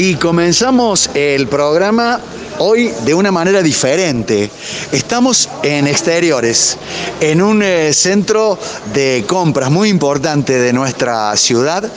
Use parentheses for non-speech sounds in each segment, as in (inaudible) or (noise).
Y comenzamos el programa hoy de una manera diferente. Estamos en exteriores, en un eh, centro de compras muy importante de nuestra ciudad.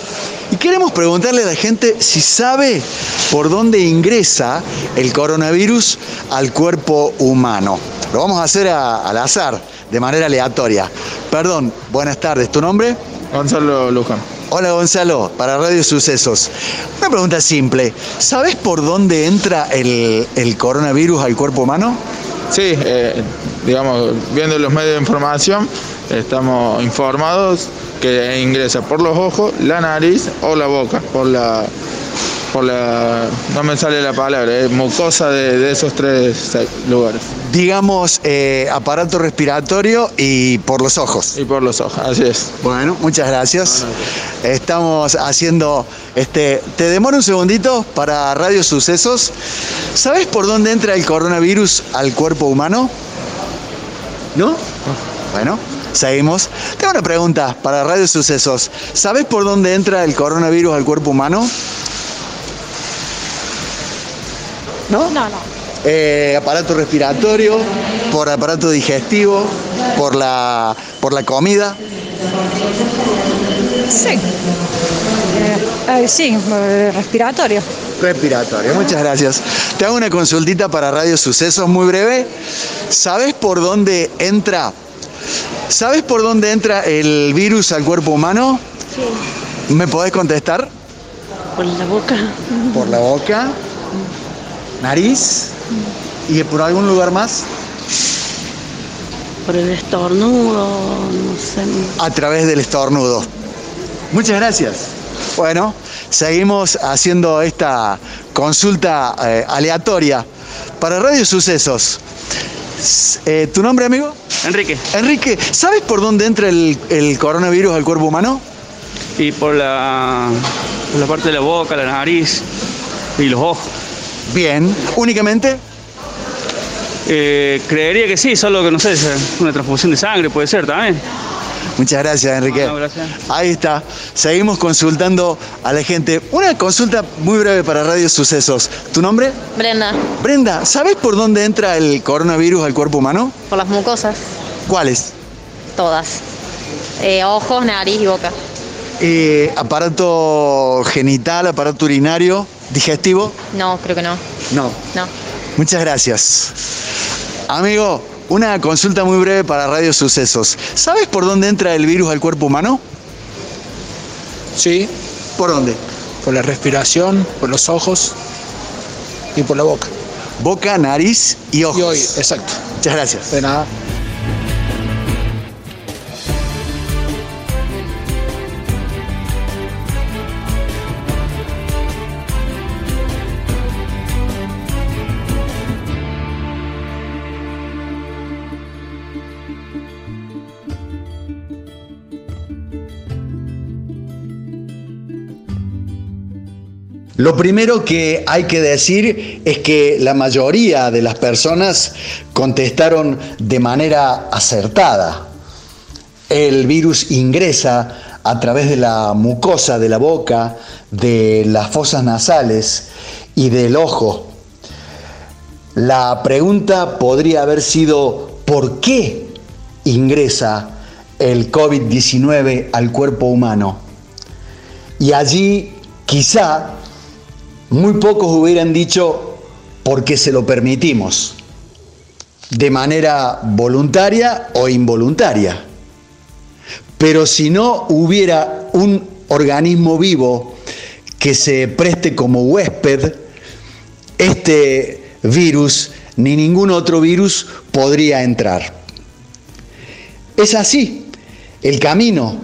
Y queremos preguntarle a la gente si sabe por dónde ingresa el coronavirus al cuerpo humano. Lo vamos a hacer al azar, de manera aleatoria. Perdón, buenas tardes. ¿Tu nombre? Gonzalo Luján. Hola Gonzalo, para Radio Sucesos. Una pregunta simple. ¿Sabes por dónde entra el, el coronavirus al cuerpo humano? Sí, eh, digamos, viendo los medios de información, estamos informados que ingresa por los ojos, la nariz o la boca, por la, por la, no me sale la palabra, es mucosa de, de esos tres eh, lugares Digamos, eh, aparato respiratorio y por los ojos. y por los ojos, así es. Bueno, muchas gracias. Estamos haciendo, este, te demoro un segundito para Radio Sucesos. ¿Sabes por dónde entra el coronavirus al cuerpo humano? ¿No? Bueno, seguimos. Tengo una pregunta para Radio Sucesos. ¿Sabes por dónde entra el coronavirus al cuerpo humano? ¿No? No, no. Eh, aparato respiratorio, por aparato digestivo, por la, por la comida. Sí. Eh, eh, sí, eh, respiratorio. Respiratorio, muchas gracias. Te hago una consultita para Radio Sucesos muy breve. ¿Sabes por dónde entra? ¿Sabes por dónde entra el virus al cuerpo humano? Sí. ¿Me podés contestar? Por la boca. Por la boca, nariz y por algún lugar más. Por el estornudo, no sé. A través del estornudo. Muchas gracias. Bueno, seguimos haciendo esta consulta eh, aleatoria para Radio Sucesos. Eh, ¿Tu nombre, amigo? Enrique, Enrique, ¿sabes por dónde entra el, el coronavirus al cuerpo humano? y por la, por la parte de la boca, la nariz y los ojos. Bien, únicamente. Eh, creería que sí, solo que no sé, es una transfusión de sangre puede ser también. Muchas gracias, Enrique. No, gracias. Ahí está. Seguimos consultando a la gente. Una consulta muy breve para Radio Sucesos. ¿Tu nombre? Brenda, Brenda, ¿sabes por dónde entra el coronavirus al cuerpo humano? por las mucosas, ¿Cuáles? todas. Eh, ojos, nariz y boca. Eh, aparato genital, aparato urinario, digestivo. No, creo que no. No. No. Muchas gracias. Amigo, una consulta muy breve para Radio Sucesos. ¿Sabes por dónde entra el virus al cuerpo humano? Sí, ¿Por dónde? por la respiración, por los ojos y por la boca. Boca, nariz y ojos. Y hoy, exacto. Muchas gracias. De nada. Primero que hay que decir es que la mayoría de las personas contestaron de manera acertada. El virus ingresa a través de la mucosa de la boca, de las fosas nasales y del ojo. La pregunta podría haber sido ¿por qué ingresa el COVID-19 al cuerpo humano? Y allí quizá muy pocos hubieran dicho porque se lo permitimos, de manera voluntaria o involuntaria. Pero si no hubiera un organismo vivo que se preste como huésped, este virus ni ningún otro virus podría entrar. Es así, el camino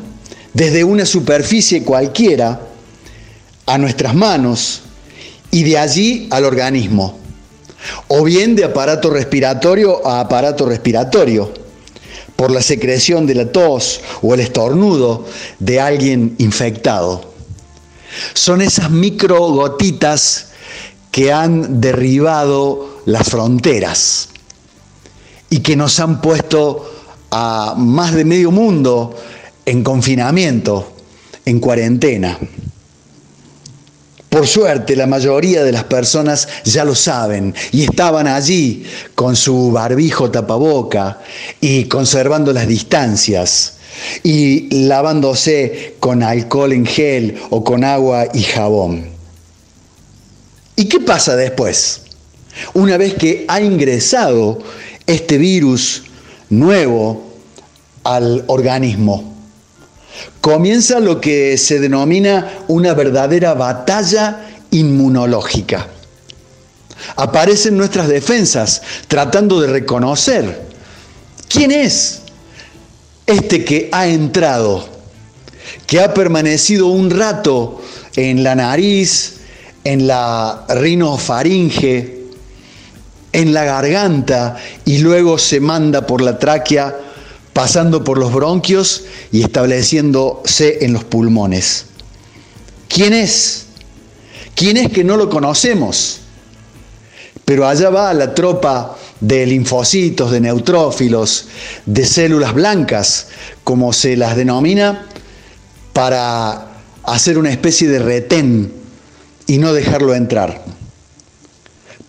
desde una superficie cualquiera a nuestras manos y de allí al organismo, o bien de aparato respiratorio a aparato respiratorio, por la secreción de la tos o el estornudo de alguien infectado. Son esas microgotitas que han derribado las fronteras y que nos han puesto a más de medio mundo en confinamiento, en cuarentena. Por suerte, la mayoría de las personas ya lo saben y estaban allí con su barbijo tapaboca y conservando las distancias y lavándose con alcohol en gel o con agua y jabón. ¿Y qué pasa después? Una vez que ha ingresado este virus nuevo al organismo, comienza lo que se denomina una verdadera batalla inmunológica. Aparecen nuestras defensas tratando de reconocer quién es este que ha entrado, que ha permanecido un rato en la nariz, en la rinofaringe, en la garganta y luego se manda por la tráquea pasando por los bronquios y estableciéndose en los pulmones. ¿Quién es? ¿Quién es que no lo conocemos? Pero allá va la tropa de linfocitos, de neutrófilos, de células blancas, como se las denomina, para hacer una especie de retén y no dejarlo entrar.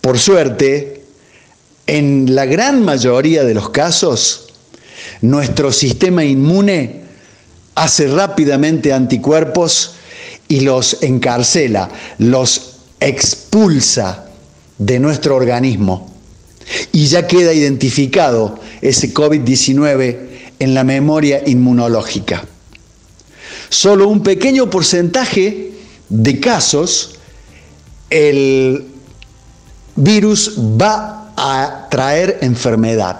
Por suerte, en la gran mayoría de los casos, nuestro sistema inmune hace rápidamente anticuerpos y los encarcela, los expulsa de nuestro organismo. Y ya queda identificado ese COVID-19 en la memoria inmunológica. Solo un pequeño porcentaje de casos el virus va a traer enfermedad.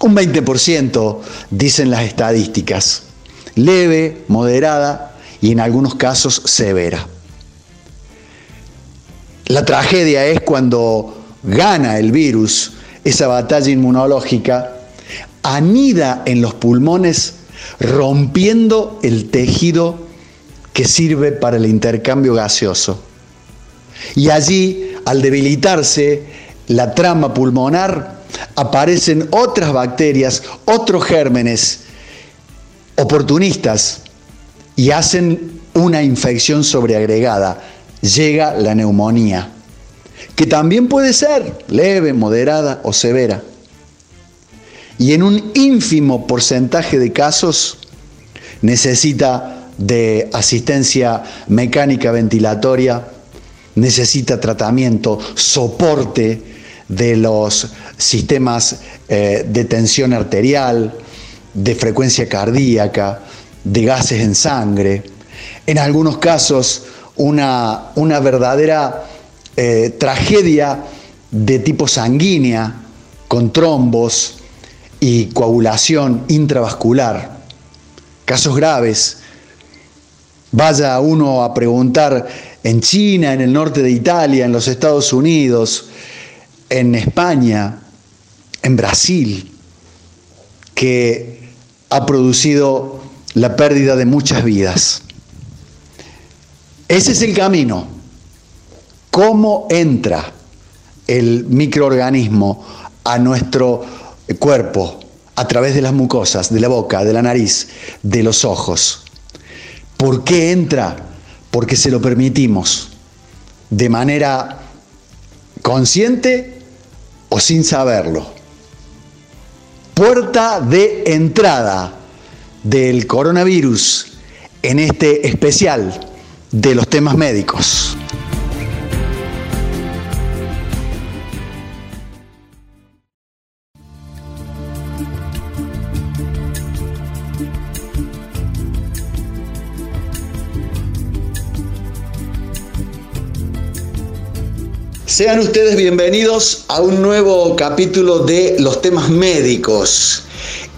Un 20% dicen las estadísticas. Leve, moderada y en algunos casos severa. La tragedia es cuando gana el virus esa batalla inmunológica, anida en los pulmones rompiendo el tejido que sirve para el intercambio gaseoso. Y allí, al debilitarse la trama pulmonar, aparecen otras bacterias, otros gérmenes oportunistas y hacen una infección sobreagregada. Llega la neumonía, que también puede ser leve, moderada o severa. Y en un ínfimo porcentaje de casos necesita de asistencia mecánica ventilatoria, necesita tratamiento, soporte de los sistemas eh, de tensión arterial, de frecuencia cardíaca, de gases en sangre. En algunos casos, una, una verdadera eh, tragedia de tipo sanguínea, con trombos y coagulación intravascular. Casos graves. Vaya uno a preguntar en China, en el norte de Italia, en los Estados Unidos, en España, en Brasil, que ha producido la pérdida de muchas vidas. Ese es el camino. ¿Cómo entra el microorganismo a nuestro cuerpo a través de las mucosas, de la boca, de la nariz, de los ojos? ¿Por qué entra? Porque se lo permitimos de manera consciente o sin saberlo. Puerta de entrada del coronavirus en este especial de los temas médicos. Sean ustedes bienvenidos a un nuevo capítulo de los temas médicos.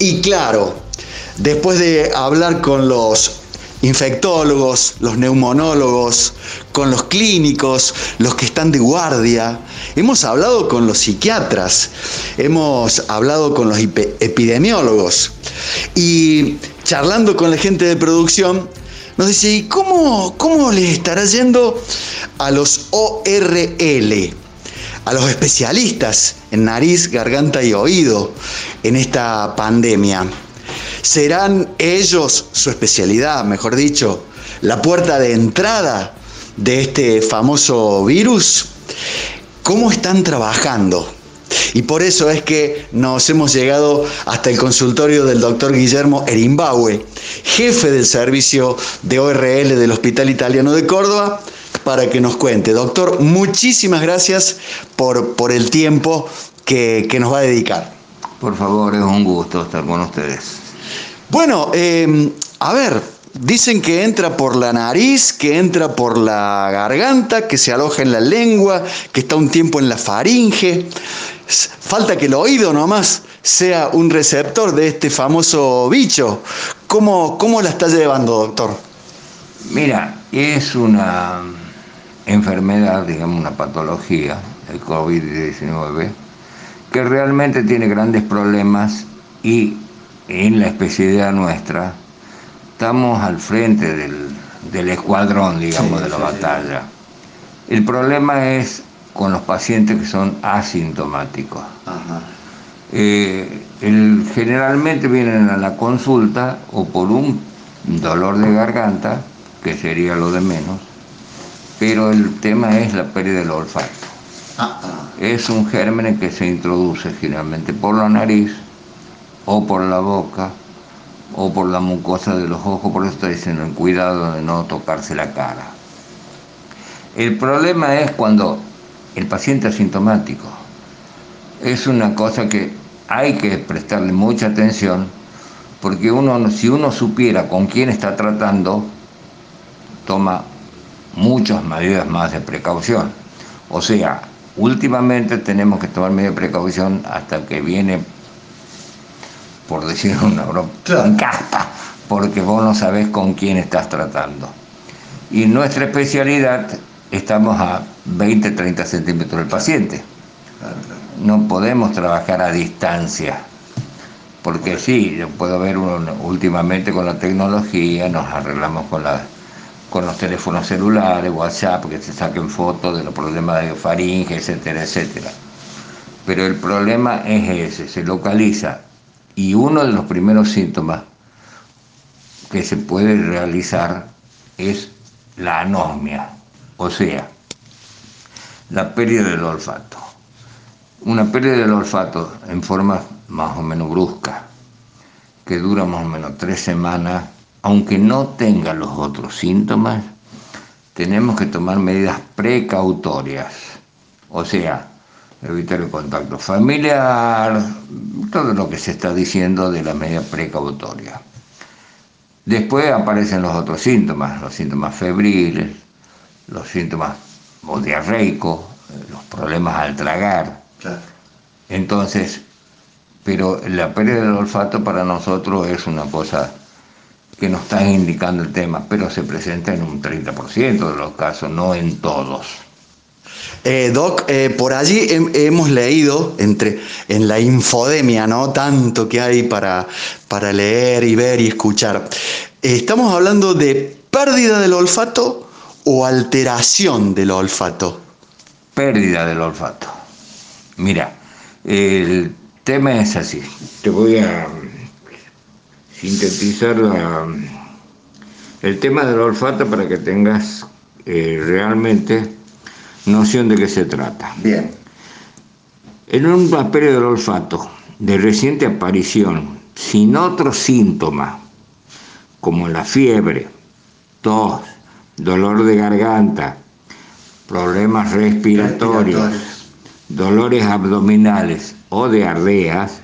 Y claro, después de hablar con los infectólogos, los neumonólogos, con los clínicos, los que están de guardia, hemos hablado con los psiquiatras, hemos hablado con los epidemiólogos y charlando con la gente de producción, nos dice, ¿y cómo, cómo les estará yendo a los ORL, a los especialistas en nariz, garganta y oído en esta pandemia? ¿Serán ellos, su especialidad, mejor dicho, la puerta de entrada de este famoso virus, ¿cómo están trabajando? Y por eso es que nos hemos llegado hasta el consultorio del doctor Guillermo Erimbaue, jefe del servicio de ORL del Hospital Italiano de Córdoba, para que nos cuente. Doctor, muchísimas gracias por, por el tiempo que, que nos va a dedicar. Por favor, es un gusto estar con ustedes. Bueno, eh, a ver, dicen que entra por la nariz, que entra por la garganta, que se aloja en la lengua, que está un tiempo en la faringe. Falta que el oído nomás sea un receptor de este famoso bicho. ¿Cómo, cómo la está llevando, doctor? Mira, es una enfermedad, digamos, una patología, el COVID-19, que realmente tiene grandes problemas y en la especialidad nuestra estamos al frente del, del escuadrón, digamos, Sí, de la sí, sí. batalla. El problema es con los pacientes que son asintomáticos. Eh, el- generalmente vienen a la consulta o por un dolor de garganta, que sería lo de menos, pero el tema es la pérdida del olfato. Es un germen que se introduce generalmente por la nariz o por la boca o por la mucosa de los ojos, por eso está diciendo el cuidado de no tocarse la cara. El problema es cuando el paciente asintomático es una cosa que hay que prestarle mucha atención porque uno, si uno supiera con quién está tratando, toma muchas medidas más de precaución. O sea, últimamente tenemos que tomar medidas de precaución hasta que viene, por decir (laughs) una broma, un caspa, porque vos no sabés con quién estás tratando. Y en nuestra especialidad estamos a 20, 30 centímetros del paciente. No podemos trabajar a distancia. Porque sí, yo puedo ver uno, últimamente con la tecnología, nos arreglamos con, la, con los teléfonos celulares, WhatsApp, que se saquen fotos de los problemas de faringe, etcétera, etcétera. Pero el problema es ese, se localiza. Y uno de los primeros síntomas que se puede realizar es la anosmia, o sea, la pérdida del olfato. Una pérdida del olfato en forma más o menos brusca, que dura más o menos tres semanas, aunque no tenga los otros síntomas, tenemos que tomar medidas precautorias. O sea, evitar el contacto familiar, todo lo que se está diciendo de la medida precautoria. Después aparecen los otros síntomas, los síntomas febriles, los síntomas o diarreicos, eh, los problemas al tragar. Entonces, pero la pérdida del olfato para nosotros es una cosa que nos está indicando el tema, pero se presenta en un 30% de los casos, no en todos. Eh, Doc, eh, por allí hem- hemos leído entre, en la infodemia, ¿no? Tanto que hay para, para leer y ver y escuchar. Eh, ¿Estamos hablando de pérdida del olfato o alteración del olfato? Pérdida del olfato. Mira, el tema es así. Te voy a sintetizar la- el tema del olfato para que tengas eh, realmente noción de qué se trata. Bien. En una pérdida del olfato de reciente aparición, sin otros síntomas, como la fiebre, tos, dolor de garganta, problemas respiratorios, dolores abdominales o diarreas,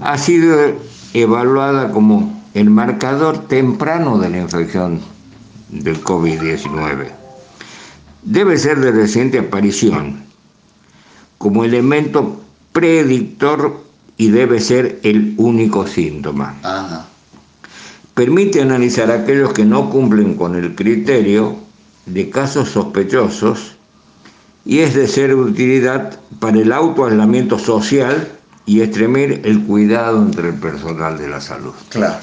ha sido evaluada como el marcador temprano de la infección del COVID-19. Debe ser de reciente aparición como elemento predictor y debe ser el único síntoma. Permite analizar a aquellos que no cumplen con el criterio de casos sospechosos y es de ser utilidad para el autoaislamiento social y extremir el cuidado entre el personal de la salud. Claro.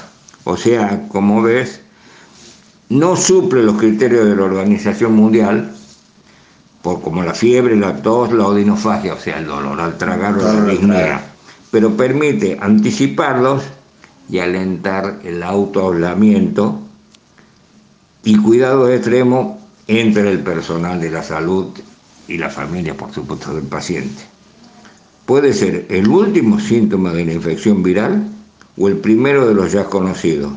O sea, como ves, no suple los criterios de la Organización Mundial, por como la fiebre, la tos, la odinofagia, o sea, el dolor al tragar o la disnea, pero permite anticiparlos y alentar el autoaislamiento y cuidado extremo entre el personal de la salud y la familia, por supuesto, del paciente. Puede ser el último síntoma de la infección viral o el primero de los ya conocidos.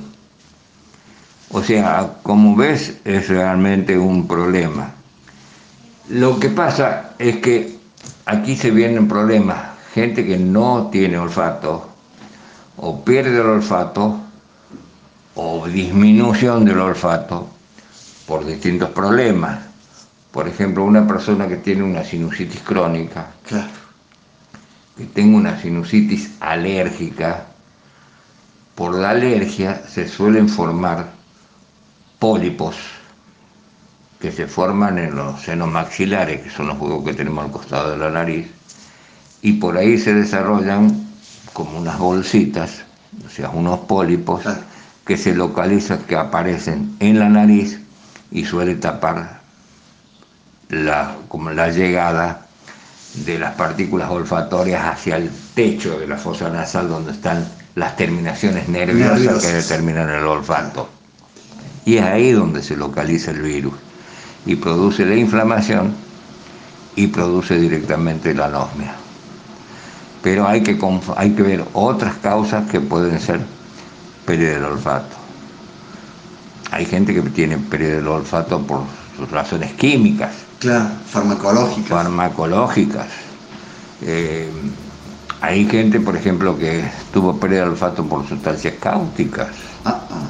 O sea, como ves, es realmente un problema. Lo que pasa es que aquí se vienen problemas. Gente que no tiene olfato o pierde el olfato o disminución del olfato por distintos problemas. Por ejemplo, una persona que tiene una sinusitis crónica, que tenga una sinusitis alérgica, por la alergia se suelen formar pólipos que se forman en los senos maxilares, que son los huevos que tenemos al costado de la nariz, y por ahí se desarrollan como unas bolsitas, o sea, unos pólipos que se localizan, que aparecen en la nariz y suele tapar la, como la llegada de las partículas olfatorias hacia el techo de la fosa nasal donde están las terminaciones nerviosas, que determinan el olfato. Y es ahí donde se localiza el virus y produce la inflamación y produce directamente la anosmia. Pero hay que, hay que ver otras causas que pueden ser pérdida del olfato. Hay gente que tiene pérdida del olfato por razones químicas. Claro, farmacológicas. Farmacológicas. Eh, hay gente, por ejemplo, que tuvo pérdida del olfato por sustancias cáusticas. Ah, ah.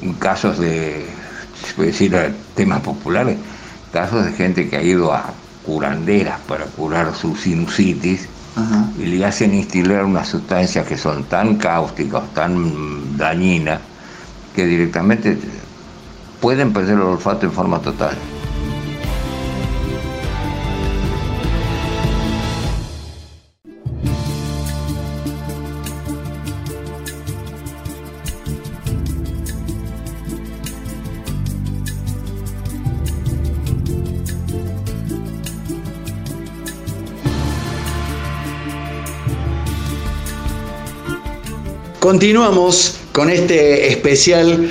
En casos de, se puede decir, temas populares, casos de gente que ha ido a curanderas para curar su sinusitis y le hacen instilar unas sustancias que son tan cáusticas, tan dañinas, que directamente pueden perder el olfato en forma total. Continuamos con este especial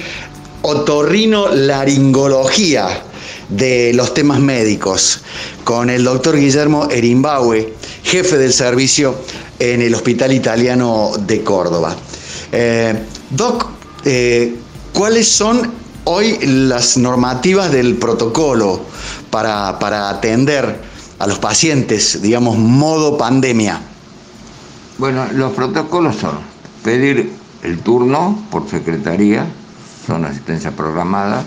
otorrino laringología de los temas médicos con el doctor Guillermo Erimbaue, jefe del servicio en el Hospital Italiano de Córdoba. Eh, doc, eh, ¿cuáles son hoy las normativas del protocolo para, para atender a los pacientes, digamos, modo pandemia? Bueno, los protocolos son pedir el turno por secretaría, son asistencia programada,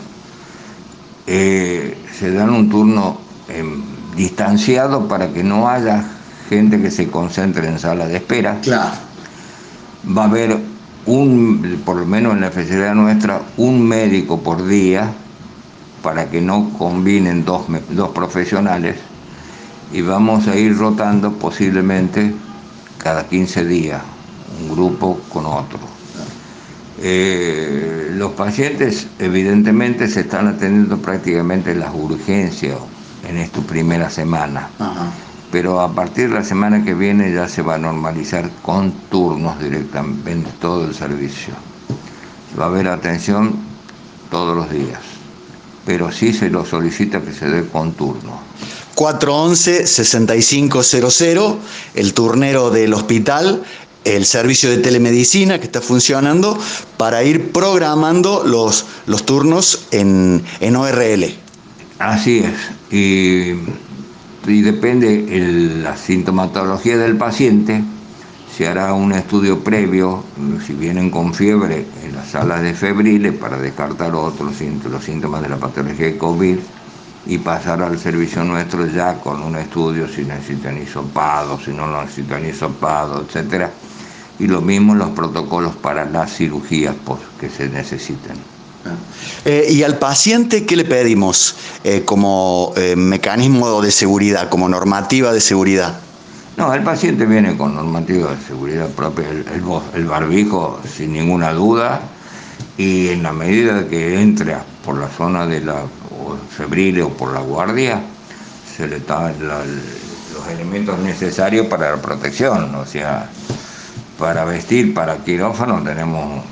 eh, se dan un turno em, distanciado para que no haya gente que se concentre en sala de espera. Claro. Va a haber un, por lo menos en la especialidad nuestra, un médico por día para que no combinen dos, dos profesionales y vamos a ir rotando posiblemente cada 15 días un grupo con otro. Eh, los pacientes evidentemente se están atendiendo prácticamente en las urgencias en esta primera semana, pero a partir de la semana que viene ya se va a normalizar con turnos directamente en todo el servicio. Va a haber atención todos los días, pero sí se lo solicita que se dé con turno. 411-6500, el turnero del hospital, el servicio de telemedicina que está funcionando para ir programando los, los turnos en, en ORL. Así es, y, y depende la sintomatología del paciente, se hará un estudio previo, si vienen con fiebre, en las salas de febriles para descartar otros los síntomas de la patología de COVID y pasar al servicio nuestro ya con un estudio si necesitan hisopado, si no necesitan hisopado, etcétera y lo mismo los protocolos para las cirugías que se necesitan. Eh, ¿Y al paciente qué le pedimos eh, como eh, mecanismo de seguridad, como normativa de seguridad? No, el paciente viene con normativa de seguridad propia, el, el, barbijo sin ninguna duda, y en la medida que entre por la zona de la febril o por la guardia, se le dan los elementos necesarios para la protección, o sea, para vestir para quirófano tenemos,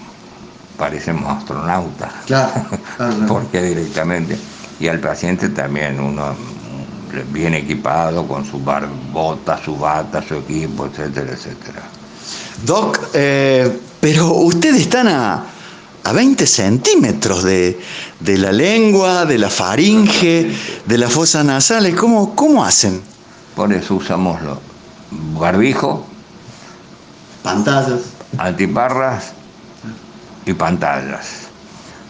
parecemos astronautas. Claro, (laughs) porque directamente. Y al paciente también, uno bien equipado con su bar, bota, su bata, su equipo, etcétera, etcétera. Doc, eh, pero ustedes están a, a 20 centímetros de, de la lengua, de la faringe, de las fosas nasales. ¿Cómo, cómo hacen? Por eso usamos los barbijo, Pantallas. antiparras y pantallas.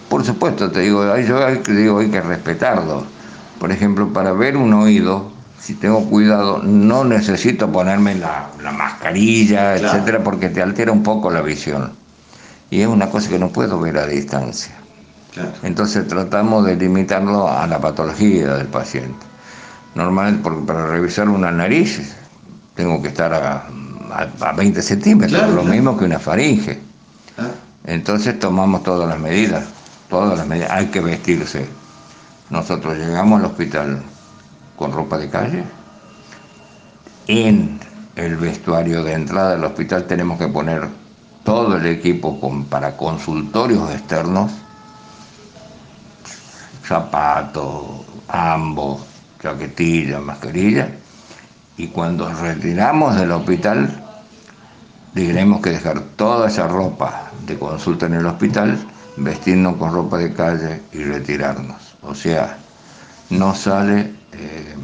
Por supuesto, te digo, yo hay que- digo, hay que respetarlo. Por ejemplo, para ver un oído, si tengo cuidado, no necesito ponerme la, la mascarilla, Claro. etcétera, porque te altera un poco la visión. Y es una cosa que no puedo ver a distancia. Entonces tratamos de limitarlo a la patología del paciente. Normalmente, porque para revisar una nariz tengo que estar a, a- a 20 centímetros, Claro, lo claro. mismo que una faringe. Entonces tomamos todas las medidas, todas las medidas. Hay que vestirse. Nosotros llegamos al hospital con ropa de calle. En el vestuario de entrada del hospital tenemos que poner todo el equipo con- para consultorios externos, zapatos, ambos, chaquetilla, mascarilla. Y cuando retiramos del hospital, tenemos que dejar toda esa ropa de consulta en el hospital, vestirnos con ropa de calle y retirarnos. O sea, no sale, eh,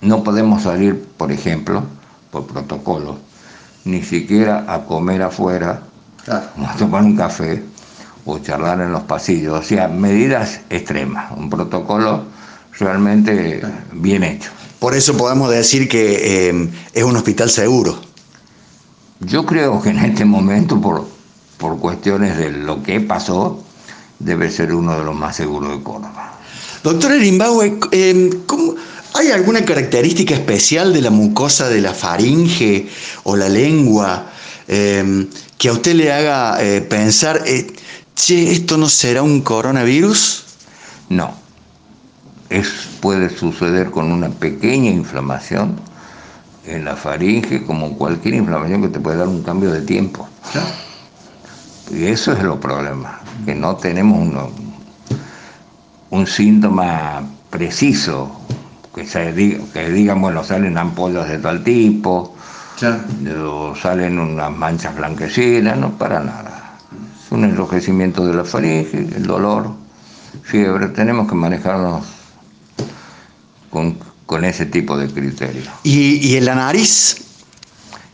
no podemos salir, por ejemplo, por protocolo, ni siquiera a comer afuera, o a tomar un café o charlar en los pasillos. O sea, medidas extremas, un protocolo realmente bien hecho. Por eso podemos decir que eh, es un hospital seguro. Yo creo que en este momento, por, por cuestiones de lo que pasó, debe ser uno de los más seguros de Córdoba. Doctor Erimbaue, ¿cómo- ¿hay alguna característica especial de la mucosa de la faringe o la lengua eh, que a usted le haga eh, pensar, eh, che, esto no será un coronavirus? No. Es, puede suceder con una pequeña inflamación en la faringe, como cualquier inflamación que te puede dar un cambio de tiempo. Y eso es lo problema, que no tenemos uno- un síntoma preciso, que, se diga, que digan, bueno, salen ampollas de tal tipo, o salen unas manchas blanquecinas, no para nada. Es un enrojecimiento de la faringe, el dolor, fiebre, tenemos que manejarnos con, ese tipo de criterios. ¿Y, y en la nariz?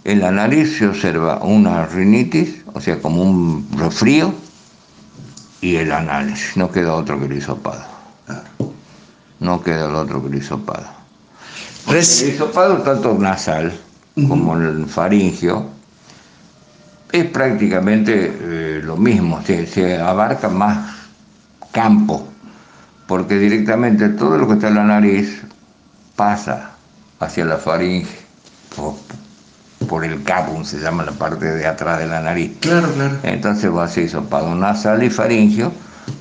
En la nariz se observa una rinitis, o sea, como un resfrío, y el análisis. No queda otro que el hisopado. No queda el otro que el hisopado. Res- El hisopado, tanto nasal como el faringio, es prácticamente eh, lo mismo, se, se abarca más campo, porque directamente todo lo que está en la nariz pasa hacia la faringe, por, por el capum, se llama la parte de atrás de la nariz. Claro, claro. Entonces va a ser hisopado nasal y faringio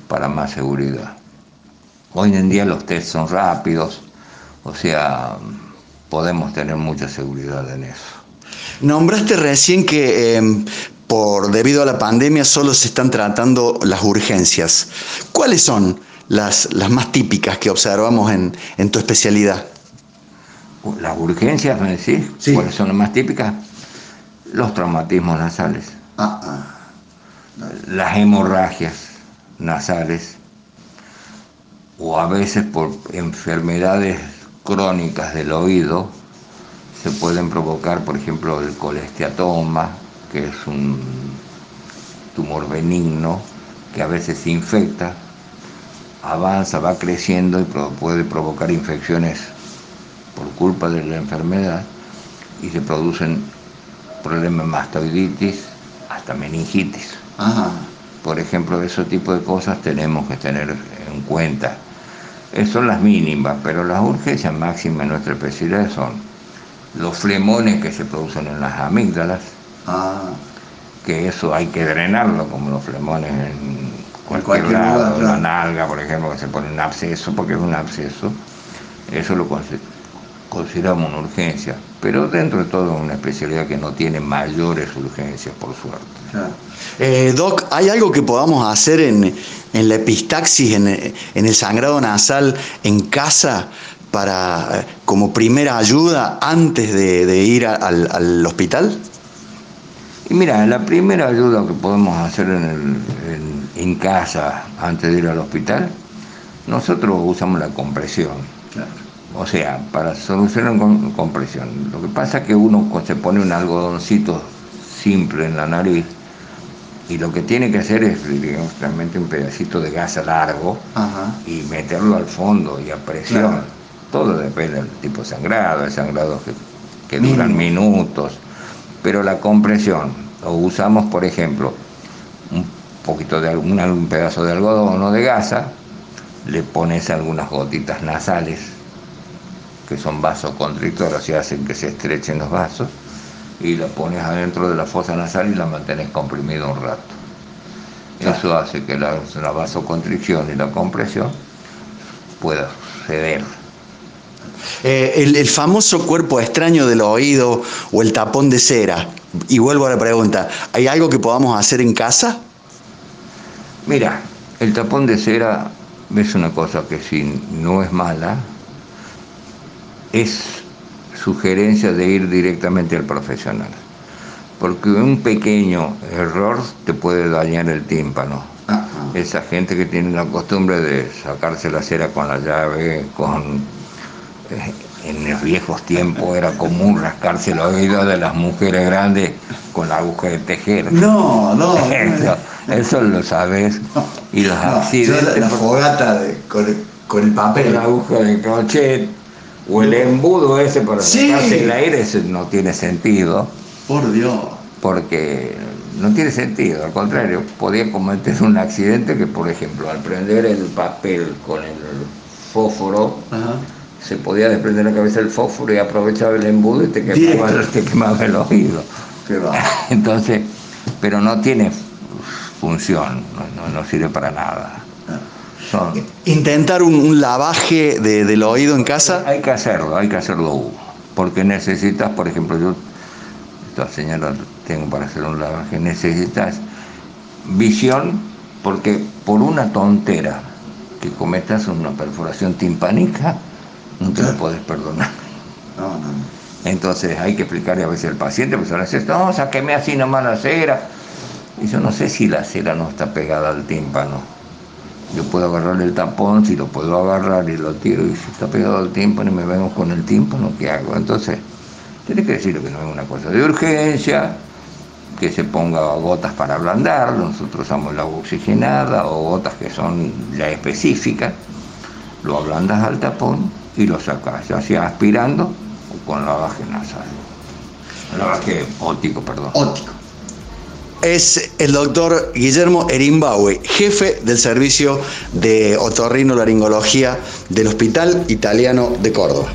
para más seguridad. Hoy en día los test son rápidos, o sea, podemos tener mucha seguridad en eso. Nombraste recién que eh, por debido a la pandemia solo se están tratando las urgencias. ¿Cuáles son las, las más típicas que observamos en, en tu especialidad? Las urgencias, ¿me decís? Sí. ¿Cuáles son las más típicas? Los traumatismos nasales, las hemorragias nasales, o a veces por enfermedades crónicas del oído, se pueden provocar, por ejemplo, el colesteatoma, que es un tumor benigno que a veces se infecta, avanza, va creciendo y puede provocar infecciones por culpa de la enfermedad y se producen problemas de mastoiditis hasta meningitis. Por ejemplo, ese tipo de cosas tenemos que tener en cuenta. Esas son las mínimas, pero las urgencias máximas en nuestra especialidad son los flemones que se producen en las amígdalas, que eso hay que drenarlo, como los flemones en cualquier, cualquier lado, lugar, claro. la nalga, por ejemplo, que se pone un absceso, porque es un absceso, eso lo consideramos una urgencia, pero dentro de todo es una especialidad que no tiene mayores urgencias, por suerte. Eh, Doc, ¿hay algo que podamos hacer en, en la epistaxis, en, en el sangrado nasal en casa para, eh, como primera ayuda antes de, de ir a- al, al hospital? Y mira, la primera ayuda que podemos hacer en, el- en- en casa antes de ir al hospital, nosotros usamos la compresión. O sea, para solucionar con compresión. Lo que pasa es que uno se pone un algodoncito simple en la nariz y lo que tiene que hacer es, digamos, realmente un pedacito de gasa largo Ajá. y meterlo al fondo y a presión. Claro. Todo depende del tipo de sangrado, hay sangrados que, que duran minutos, pero la compresión, o usamos por ejemplo un poquito de algún un pedazo de algodón o de gasa, le pones algunas gotitas nasales, que son vasoconstrictoras y hacen que se estrechen los vasos, y la pones adentro de la fosa nasal y la mantienes comprimida un rato. Eso hace que la, la vasoconstricción y la compresión pueda ceder. Eh, el, el famoso cuerpo extraño del oído o el tapón de cera. Y vuelvo a la pregunta, ¿hay algo que podamos hacer en casa? Mira, el tapón de cera es una cosa que si no es mala, es sugerencia de ir directamente al profesional. Porque un pequeño error te puede dañar el tímpano. Esa gente que tiene la costumbre de sacarse la cera con la llave, con eh, en los viejos tiempos era común rascarse el oído de las mujeres grandes con la aguja de tejer. No, no. (laughs) Eso, eso lo sabes. Y los No, yo accidentes. la, la fogata de- con, el, con el papel. la aguja de crochet o el embudo ese para Sí. sacarse el aire, eso no tiene sentido. Por Dios. Porque no tiene sentido, al contrario, podía cometer un accidente que, por ejemplo, al prender el papel con el fósforo, Ajá. se podía desprender la cabeza del fósforo y aprovechaba el embudo y te quemaba, te quemaba el oído. (laughs) Entonces, pero no tiene función, no sirve para nada. Intentar un, un lavaje de- del oído en casa. hay que hacerlo, hay que hacerlo, porque necesitas, por ejemplo, yo, esta señora tengo para hacer un lavaje, necesitas visión, porque por una tontera que cometas una perforación timpánica, no te lo puedes perdonar. No, no. Entonces hay que explicarle a veces al paciente, pues ahora dice, no, sáqueme así nomás la cera. Y yo no sé si la cera no está pegada al tímpano. Yo puedo agarrarle el tapón, si lo puedo agarrar y lo tiro, y si está pegado al tímpano y me vengo con el tímpano, ¿qué hago? Entonces, tiene que decirle que no es una cosa de urgencia, que se ponga gotas para ablandarlo, nosotros usamos la oxigenada o gotas que son ya específicas, lo ablandas al tapón y lo sacas, ya sea aspirando o con lavaje nasal. Lavaje óptico, perdón. Óptico. Es el doctor Guillermo Erimbaue, jefe del servicio de otorrinolaringología del Hospital Italiano de Córdoba.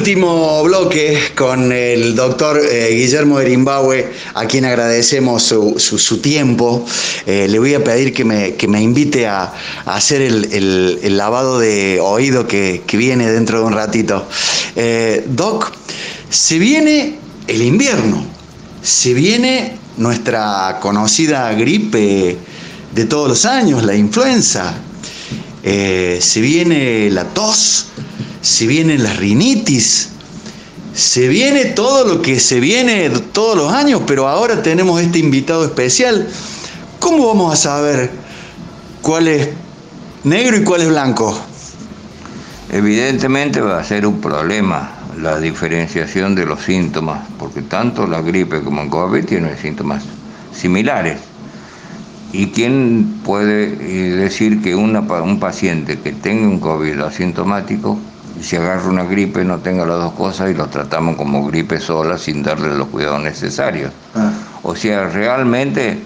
Último bloque con el doctor eh, Guillermo Erimbaue, a quien agradecemos su, su- su tiempo. Eh, le voy a pedir que me, que me invite a, a hacer el, el- el lavado de oído que, que viene dentro de un ratito. Eh, doc, se viene el invierno, se viene nuestra conocida gripe de todos los años, la influenza. Eh, se viene la tos, se viene la rinitis, se viene todo lo que se viene todos los años, pero ahora tenemos este invitado especial. ¿Cómo vamos a saber cuál es negro y cuál es blanco? Evidentemente va a ser un problema la diferenciación de los síntomas, porque tanto la gripe como el COVID tienen síntomas similares. ¿Y quién puede eh, decir que una un paciente que tenga un COVID asintomático, si agarra una gripe, no tenga las dos cosas y lo tratamos como gripe sola sin darle los cuidados necesarios? O sea, realmente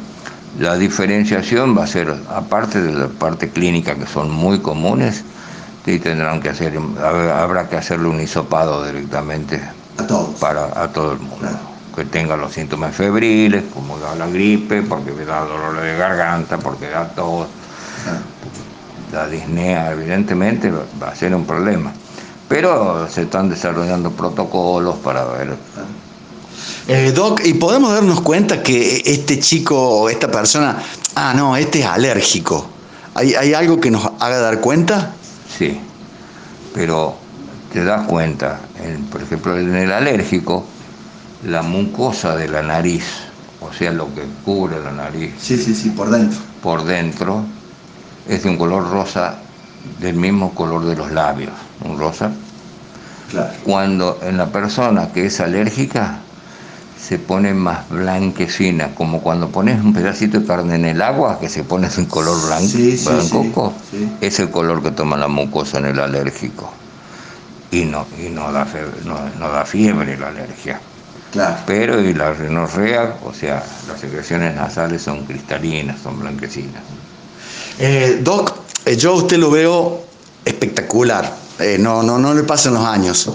La diferenciación va a ser, aparte de la parte clínica que son muy comunes, y tendrán que hacer, habrá que hacerle un hisopado directamente A todos. para a todo el mundo. Que tenga los síntomas febriles, como da la gripe, porque da dolor de garganta, porque da tos. La disnea, evidentemente, va a ser un problema. Pero se están desarrollando protocolos para ver. Eh, Doc, ¿y podemos darnos cuenta que este chico o esta persona, ah, no, este es alérgico? ¿Hay, hay algo que nos haga dar cuenta? Sí, pero te das cuenta, en- por ejemplo, en el alérgico, la mucosa de la nariz, o sea, lo que cubre la nariz Sí, sí, sí, por dentro. por dentro, es de un color rosa del mismo color de los labios, un rosa. Claro. Cuando en la persona que es alérgica se pone más blanquecina, como cuando pones un pedacito de carne en el agua que se pone un color blanco, Sí, sí, blanco, sí. es el color que toma la mucosa en el alérgico. Y no, y no, da, fiebre, no, no da fiebre la alergia. Claro. Pero y la rinorrea, o sea, las secreciones nasales son cristalinas, son blanquecinas. Eh, Doc, eh, yo a usted lo veo espectacular. Eh, no, no, no le pasan los años.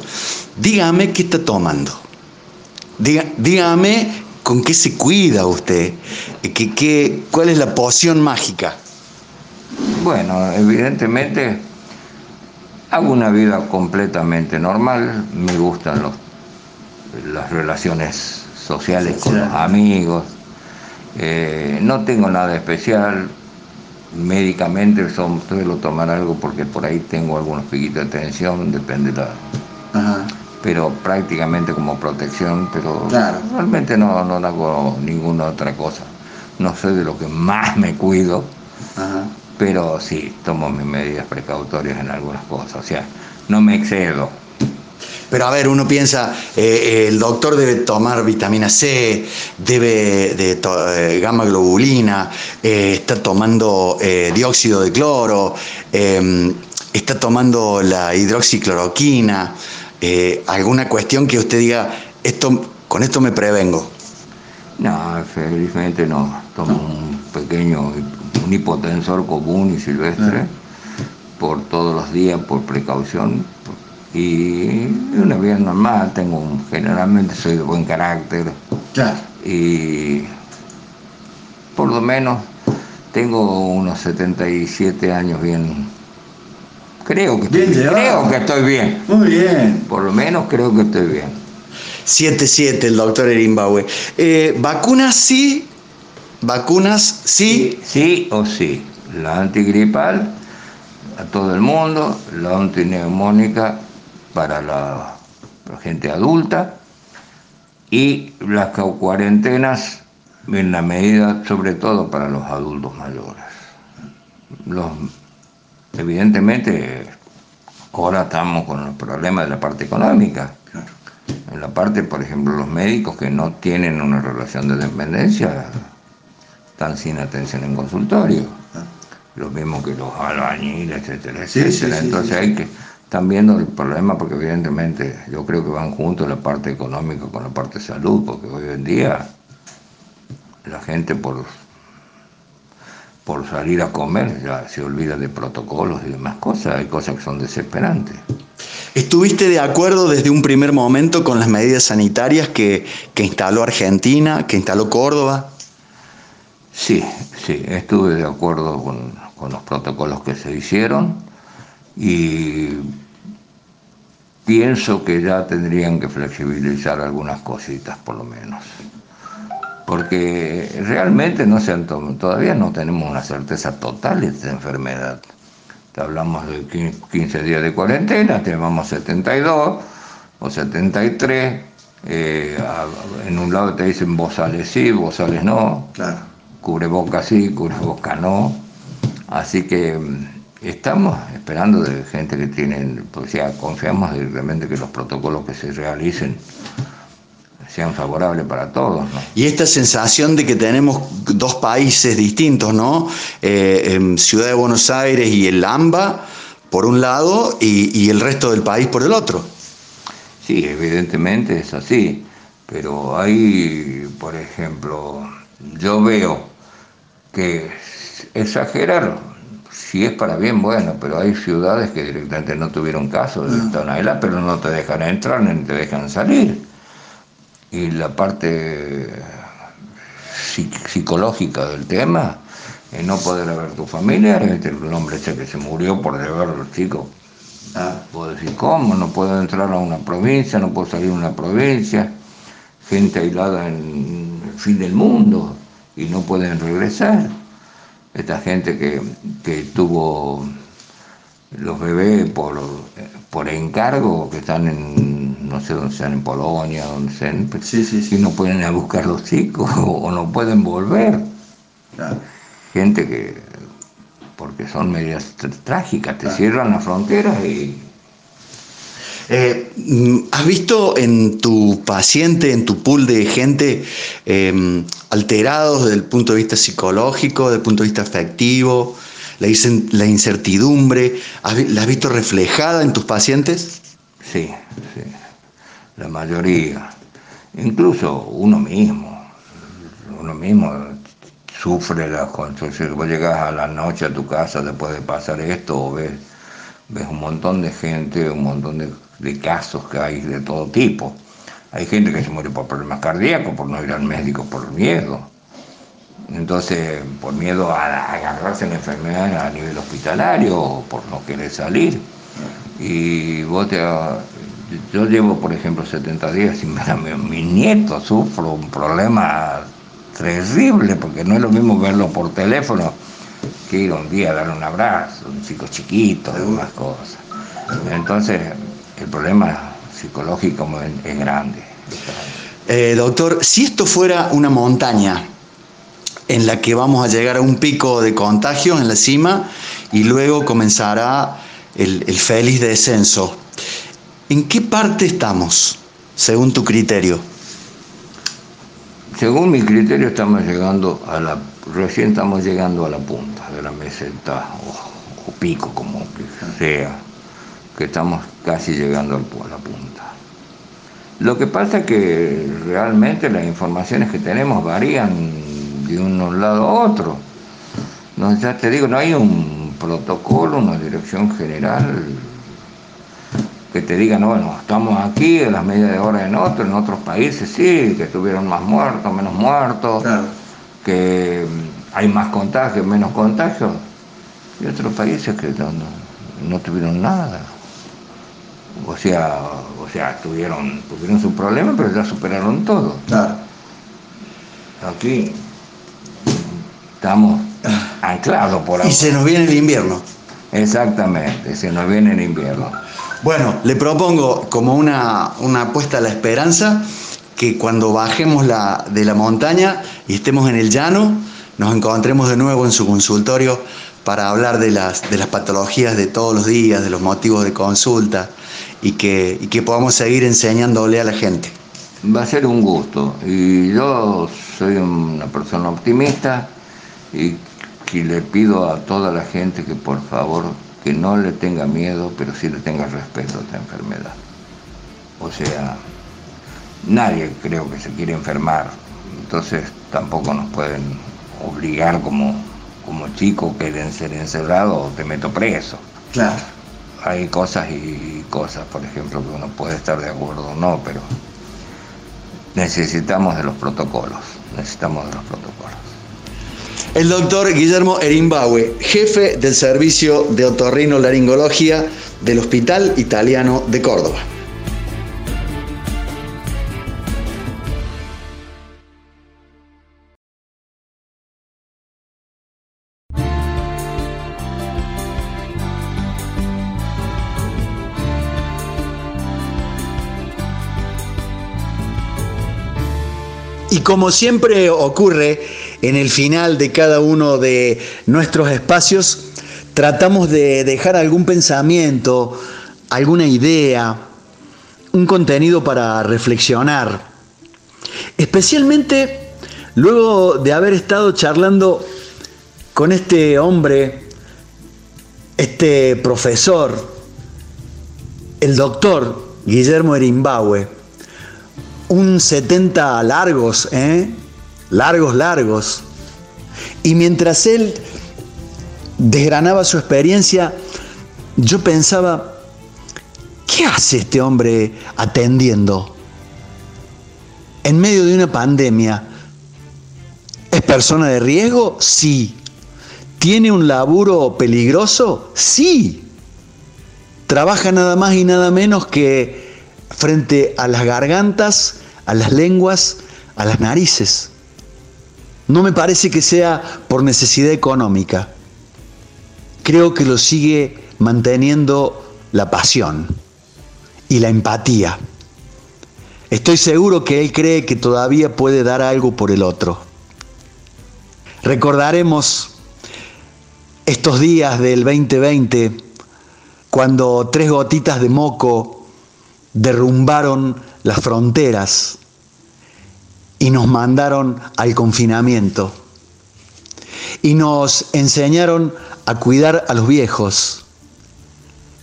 Dígame qué está tomando. Diga- dígame con qué se cuida usted. Que- que- ¿Cuál es la poción mágica? Bueno, evidentemente hago una vida completamente normal, me gustan los, las relaciones sociales con los amigos, eh, no tengo nada especial, médicamente son- suelo tomar algo porque por ahí tengo algunos piquitos de tensión, depende la... Pero prácticamente como protección, pero Claro. realmente no, no hago ninguna otra cosa. No sé de lo que más me cuido, Ajá. pero sí, tomo mis medidas precautorias en algunas cosas, o sea, no me excedo. Pero a ver, uno piensa, eh, el doctor debe tomar vitamina C, debe de eh, gamma globulina, eh, está tomando eh, dióxido de cloro, eh, está tomando la hidroxicloroquina, eh, alguna cuestión que usted diga, esto, con esto me prevengo. No, felizmente no, tomo un pequeño, un hipotensor común y silvestre, por todos los días, por precaución, y una vida normal, tengo un- generalmente soy de buen carácter, Claro. y por lo menos tengo unos 77 años bien. Creo que, Bien estoy, creo que estoy bien. Muy bien. Por lo menos creo que estoy bien. 7-7 el doctor Erimbaue. Eh, ¿Vacunas sí? ¿Vacunas sí? Sí o sí. La antigripal a todo el mundo, la antineumónica para la, la gente adulta y las cuarentenas en la medida sobre todo para los adultos mayores. Los, evidentemente ahora estamos con los problemas de la parte económica. En la parte, por ejemplo, los médicos que no tienen una relación de dependencia están sin atención en consultorio. Lo mismo que los albañiles, etcétera, Sí, etcétera. sí, Entonces hay que, están viendo el problema porque evidentemente yo creo que van juntos la parte económica con la parte de salud, porque hoy en día la gente por, por salir a comer ya se olvida de protocolos y demás cosas, hay cosas que son desesperantes. ¿Estuviste de acuerdo desde un primer momento con las medidas sanitarias que, que instaló Argentina, que instaló Córdoba? Sí, sí, estuve de acuerdo con, con los protocolos que se hicieron y pienso que ya tendrían que flexibilizar algunas cositas por lo menos. Porque realmente no se han todavía no tenemos una certeza total de esta enfermedad. Te hablamos de quin- 15 días de cuarentena, te llevamos 72 o 73. eh, en un lado te dicen vos sales sí, vos sales no Claro. cubreboca sí, cubreboca no. Así que mm, estamos esperando de gente que tienen, o sea, confiamos directamente que los protocolos que se realicen sean favorables para todos, ¿no? Y esta sensación de que tenemos dos países distintos, ¿no? Eh, en Ciudad de Buenos Aires y el AMBA, por un lado, y, y el resto del país por el otro. Sí, evidentemente es así, pero hay, por ejemplo, yo veo que exagerar, si es para bien, bueno, pero hay ciudades que directamente no tuvieron caso de Tonalá, pero no te dejan entrar ni te dejan salir. Y la parte psicológica del tema, no poder ver tu familia, el hombre ese que se murió por deber los chicos. Ah, puedo decir, ¿cómo? No puedo entrar a una provincia, no puedo salir a una provincia, gente aislada en el fin del mundo y no pueden regresar. Esta gente que, que tuvo los bebés por, por encargo, que están en, no sé dónde sean, en Polonia, donde sean, sí, sí, sí. y no pueden ir a buscar los chicos (laughs) o, no pueden volver. Gente que, porque son medidas trágicas, te cierran las fronteras y... Eh, ¿Has visto en tu paciente, en tu pool de gente em, alterados desde el punto de vista psicológico, desde el punto de vista afectivo? la, incertidumbre, ¿la has visto reflejada en tus pacientes? Sí, sí, la mayoría. Incluso uno mismo, uno mismo sufre las consecuencias. Vos llegas a la noche a tu casa después de pasar esto o ves un montón de gente, un montón de, de casos que hay de todo tipo. Hay gente que se muere por problemas cardíacos, por no ir al médico, por miedo entonces, por miedo a agarrarse la enfermedad a nivel hospitalario, por no querer salir. Y vos te, yo llevo, por ejemplo, 70 días sin ver a mi, nieto, sufro un problema terrible, porque no es lo mismo verlo por teléfono que ir un día a darle un abrazo, un chico chiquito, algunas cosas. Entonces, el problema psicológico es, grande. Eh, doctor, si esto fuera una montaña, en la que vamos a llegar a un pico de contagios en la cima y luego comenzará el, feliz descenso. ¿En qué parte estamos, según tu criterio? Según mi criterio estamos llegando a la, recién estamos llegando a la punta de la meseta o, pico como que sea, que estamos casi llegando a la punta. Lo que pasa es que realmente las informaciones que tenemos varían de un lado a otro. No, ya te digo, no hay un protocolo, una dirección general que te diga, no, bueno, estamos aquí a las medias de hora en otro, en otros países sí, que tuvieron más muertos, menos muertos, que hay más contagios, menos contagios, y otros países que no, tuvieron nada. O sea, o sea, tuvieron, tuvieron su problema, pero ya superaron todo. Aquí estamos anclados por ahí. Y se nos viene el invierno. Exactamente, se nos viene el invierno. Bueno, le propongo como una, una apuesta a la esperanza que cuando bajemos la, de la montaña y estemos en el llano, nos encontremos de nuevo en su consultorio para hablar de las, de las patologías de todos los días, de los motivos de consulta y que, y que podamos seguir enseñándole a la gente. Va a ser un gusto y yo soy una persona optimista y que le pido a toda la gente que por favor que no le tenga miedo, pero sí le tenga respeto a esta enfermedad. O sea, nadie creo que se quiere enfermar, entonces tampoco nos pueden obligar como, como chicos que ser encerrados o te meto preso. Claro. Hay cosas y cosas, por ejemplo, que uno puede estar de acuerdo o no, pero necesitamos de los protocolos, necesitamos de los protocolos el doctor Guillermo Erimbaue, jefe del servicio de otorrino laringología del Hospital Italiano de Córdoba. Y como siempre ocurre, en el final de cada uno de nuestros espacios tratamos de dejar algún pensamiento, alguna idea, un contenido para reflexionar. Especialmente luego de haber estado charlando con este hombre, este profesor, el doctor Guillermo Erimbaue, un 70 largos, ¿eh? largos, largos, Y mientras él desgranaba su experiencia, yo pensaba, ¿qué hace este hombre atendiendo? En medio de una pandemia, ¿es persona de riesgo? Sí. ¿Tiene un laburo peligroso? Sí. Trabaja nada más y nada menos que frente a las gargantas, a las lenguas, a las narices. No me parece que sea por necesidad económica. Creo que lo sigue manteniendo la pasión y la empatía. Estoy seguro que él cree que todavía puede dar algo por el otro. Recordaremos estos días del 2020 cuando tres gotitas de moco derrumbaron las fronteras y nos mandaron al confinamiento y nos enseñaron a cuidar a los viejos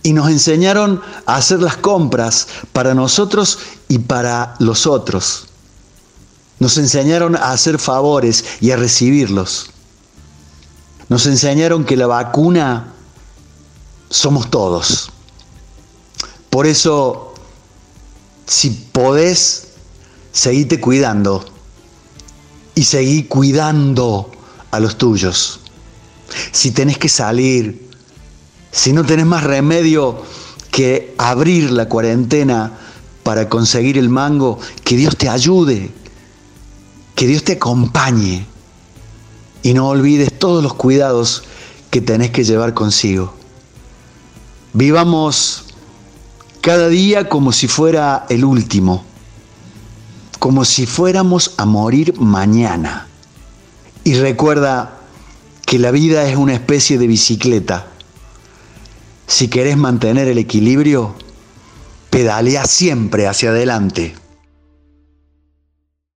y nos enseñaron a hacer las compras para nosotros y para los otros. Nos enseñaron a hacer favores y a recibirlos. Nos enseñaron que la vacuna somos todos. Por eso, si podés, seguite cuidando y seguí cuidando a los tuyos. Si tenés que salir, si no tenés más remedio que abrir la cuarentena para conseguir el mango, que Dios te ayude, que Dios te acompañe y no olvides todos los cuidados que tenés que llevar consigo. Vivamos cada día como si fuera el último, como si fuéramos a morir mañana. Y recuerda que la vida es una especie de bicicleta. Si querés mantener el equilibrio, pedalea siempre hacia adelante.